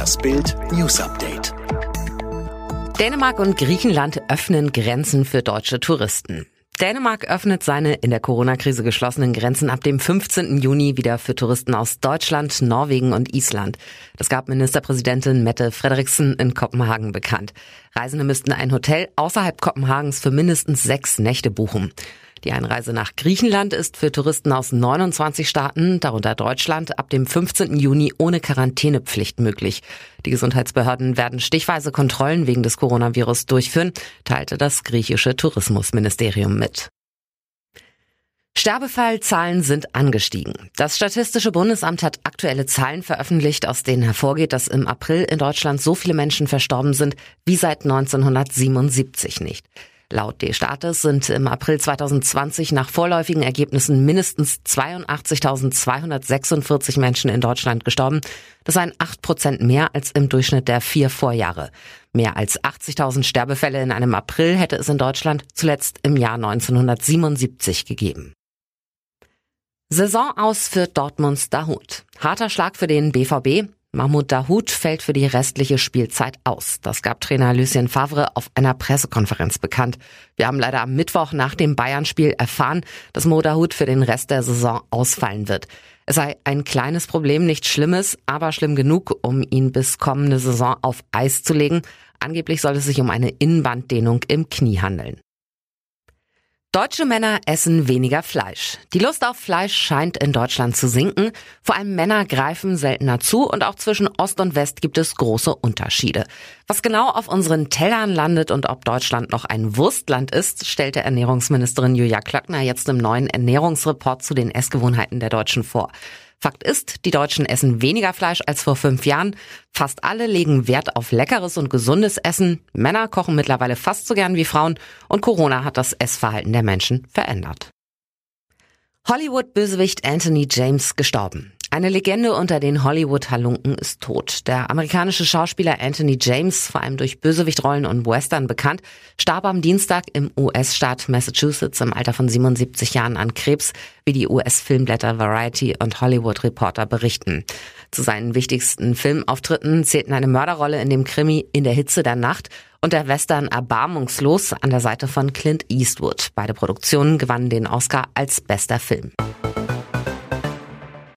Das Bild News Update. Dänemark und Griechenland öffnen Grenzen für deutsche Touristen. Dänemark öffnet seine in der Corona-Krise geschlossenen Grenzen ab dem 15. Juni wieder für Touristen aus Deutschland, Norwegen und Island. Das gab Ministerpräsidentin Mette Frederiksen in Kopenhagen bekannt. Reisende müssten ein Hotel außerhalb Kopenhagens für mindestens sechs Nächte buchen. Die Einreise nach Griechenland ist für Touristen aus 29 Staaten, darunter Deutschland, ab dem 15. Juni ohne Quarantänepflicht möglich. Die Gesundheitsbehörden werden stichweise Kontrollen wegen des Coronavirus durchführen, teilte das griechische Tourismusministerium mit. Sterbefallzahlen sind angestiegen. Das Statistische Bundesamt hat aktuelle Zahlen veröffentlicht, aus denen hervorgeht, dass im April in Deutschland so viele Menschen verstorben sind wie seit 1977 nicht. Laut D-Status sind im April 2020 nach vorläufigen Ergebnissen mindestens 82.246 Menschen in Deutschland gestorben. Das seien 8 Prozent mehr als im Durchschnitt der vier Vorjahre. Mehr als 80.000 Sterbefälle in einem April hätte es in Deutschland zuletzt im Jahr 1977 gegeben. Saison aus für Dortmunds Dahut. Harter Schlag für den BVB. Mahmoud Dahoud fällt für die restliche Spielzeit aus. Das gab Trainer Lucien Favre auf einer Pressekonferenz bekannt. Wir haben leider am Mittwoch nach dem Bayern-Spiel erfahren, dass Mo Dahoud für den Rest der Saison ausfallen wird. Es sei ein kleines Problem, nichts Schlimmes, aber schlimm genug, um ihn bis kommende Saison auf Eis zu legen. Angeblich soll es sich um eine Innenbanddehnung im Knie handeln. Deutsche Männer essen weniger Fleisch. Die Lust auf Fleisch scheint in Deutschland zu sinken. Vor allem Männer greifen seltener zu und auch zwischen Ost und West gibt es große Unterschiede. Was genau auf unseren Tellern landet und ob Deutschland noch ein Wurstland ist, stellte Ernährungsministerin Julia Klöckner jetzt im neuen Ernährungsreport zu den Essgewohnheiten der Deutschen vor. Fakt ist, die Deutschen essen weniger Fleisch als vor fünf Jahren. Fast alle legen Wert auf leckeres und gesundes Essen. Männer kochen mittlerweile fast so gern wie Frauen und Corona hat das Essverhalten der Menschen verändert. Hollywood-Bösewicht Anthony James gestorben. Eine Legende unter den Hollywood-Halunken ist tot. Der amerikanische Schauspieler Anthony James, vor allem durch Bösewichtrollen und Western bekannt, starb am Dienstag im US-Staat Massachusetts im Alter von 77 Jahren an Krebs, wie die US-Filmblätter Variety und Hollywood Reporter berichten. Zu seinen wichtigsten Filmauftritten zählten eine Mörderrolle in dem Krimi In der Hitze der Nacht und der Western Erbarmungslos an der Seite von Clint Eastwood. Beide Produktionen gewannen den Oscar als bester Film.